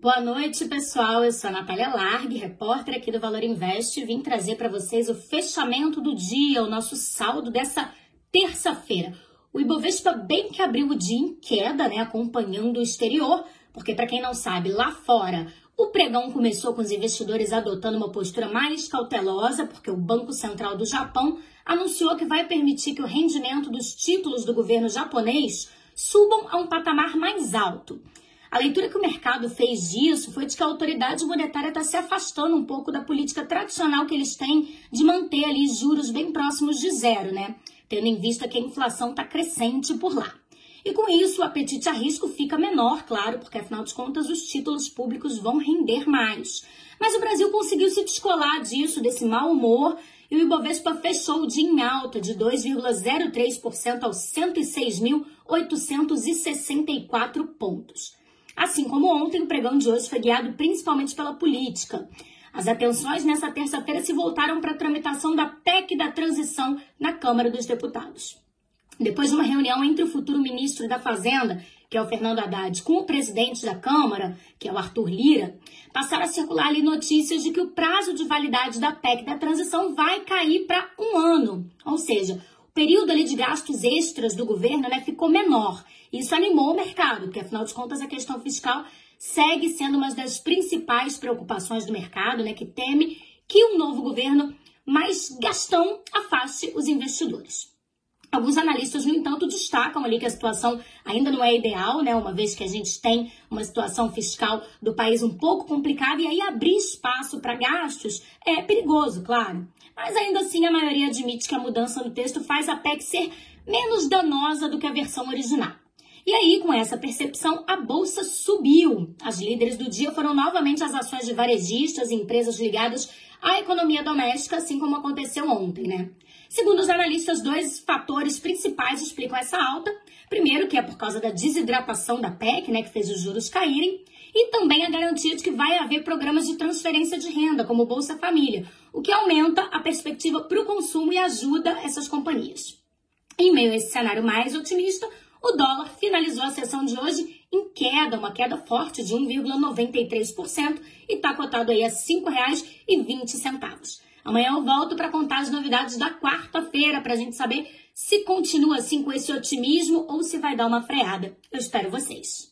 Boa noite, pessoal. Eu sou a Natália Largue, repórter aqui do Valor Invest, e vim trazer para vocês o fechamento do dia, o nosso saldo dessa terça-feira. O Ibovespa bem que abriu o dia em queda, né, acompanhando o exterior, porque para quem não sabe, lá fora o pregão começou com os investidores adotando uma postura mais cautelosa, porque o Banco Central do Japão anunciou que vai permitir que o rendimento dos títulos do governo japonês subam a um patamar mais alto. A leitura que o mercado fez disso foi de que a autoridade monetária está se afastando um pouco da política tradicional que eles têm de manter ali juros bem próximos de zero, né? Tendo em vista que a inflação está crescente por lá. E com isso, o apetite a risco fica menor, claro, porque afinal de contas os títulos públicos vão render mais. Mas o Brasil conseguiu se descolar disso, desse mau humor, e o Ibovespa fechou o dia em alta de 2,03% aos 106.864 pontos. Assim como ontem, o pregão de hoje foi guiado principalmente pela política. As atenções nessa terça-feira se voltaram para a tramitação da PEC da transição na Câmara dos Deputados. Depois de uma reunião entre o futuro ministro da Fazenda, que é o Fernando Haddad, com o presidente da Câmara, que é o Arthur Lira, passaram a circular ali notícias de que o prazo de validade da PEC da transição vai cair para um ano. Ou seja, período ali de gastos extras do governo né, ficou menor. Isso animou o mercado, porque afinal de contas a questão fiscal segue sendo uma das principais preocupações do mercado, né, que teme que um novo governo mais gastão afaste os investidores. Alguns analistas, no entanto, destacam ali que a situação ainda não é ideal, né? Uma vez que a gente tem uma situação fiscal do país um pouco complicada e aí abrir espaço para gastos é perigoso, claro. Mas ainda assim, a maioria admite que a mudança no texto faz a PEC ser menos danosa do que a versão original. E aí, com essa percepção, a bolsa subiu. As líderes do dia foram novamente as ações de varejistas e empresas ligadas à economia doméstica, assim como aconteceu ontem, né? Segundo os analistas, dois fatores principais explicam essa alta. Primeiro, que é por causa da desidratação da PEC, né, que fez os juros caírem, e também a garantia de que vai haver programas de transferência de renda, como Bolsa Família, o que aumenta a perspectiva para o consumo e ajuda essas companhias. Em meio a esse cenário mais otimista, o dólar finalizou a sessão de hoje em queda, uma queda forte de 1,93% e está cotado aí a R$ 5,20. Amanhã eu volto para contar as novidades da quarta-feira para a gente saber se continua assim com esse otimismo ou se vai dar uma freada. Eu espero vocês.